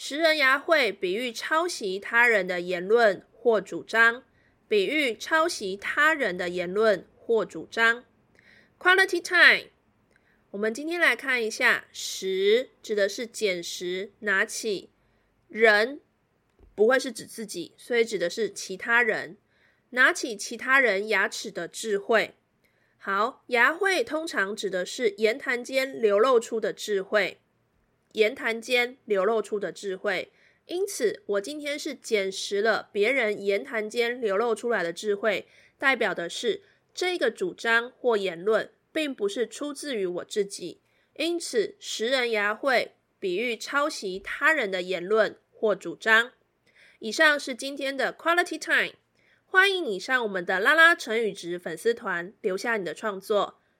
拾人牙慧，比喻抄袭他人的言论或主张。比喻抄袭他人的言论或主张。Quality time，我们今天来看一下“食”指的是捡拾、拿起，人不会是指自己，所以指的是其他人。拿起其他人牙齿的智慧。好，牙慧通常指的是言谈间流露出的智慧。言谈间流露出的智慧，因此我今天是捡拾了别人言谈间流露出来的智慧，代表的是这个主张或言论并不是出自于我自己，因此拾人牙慧比喻抄袭他人的言论或主张。以上是今天的 Quality Time，欢迎你上我们的拉拉成语值粉丝团留下你的创作。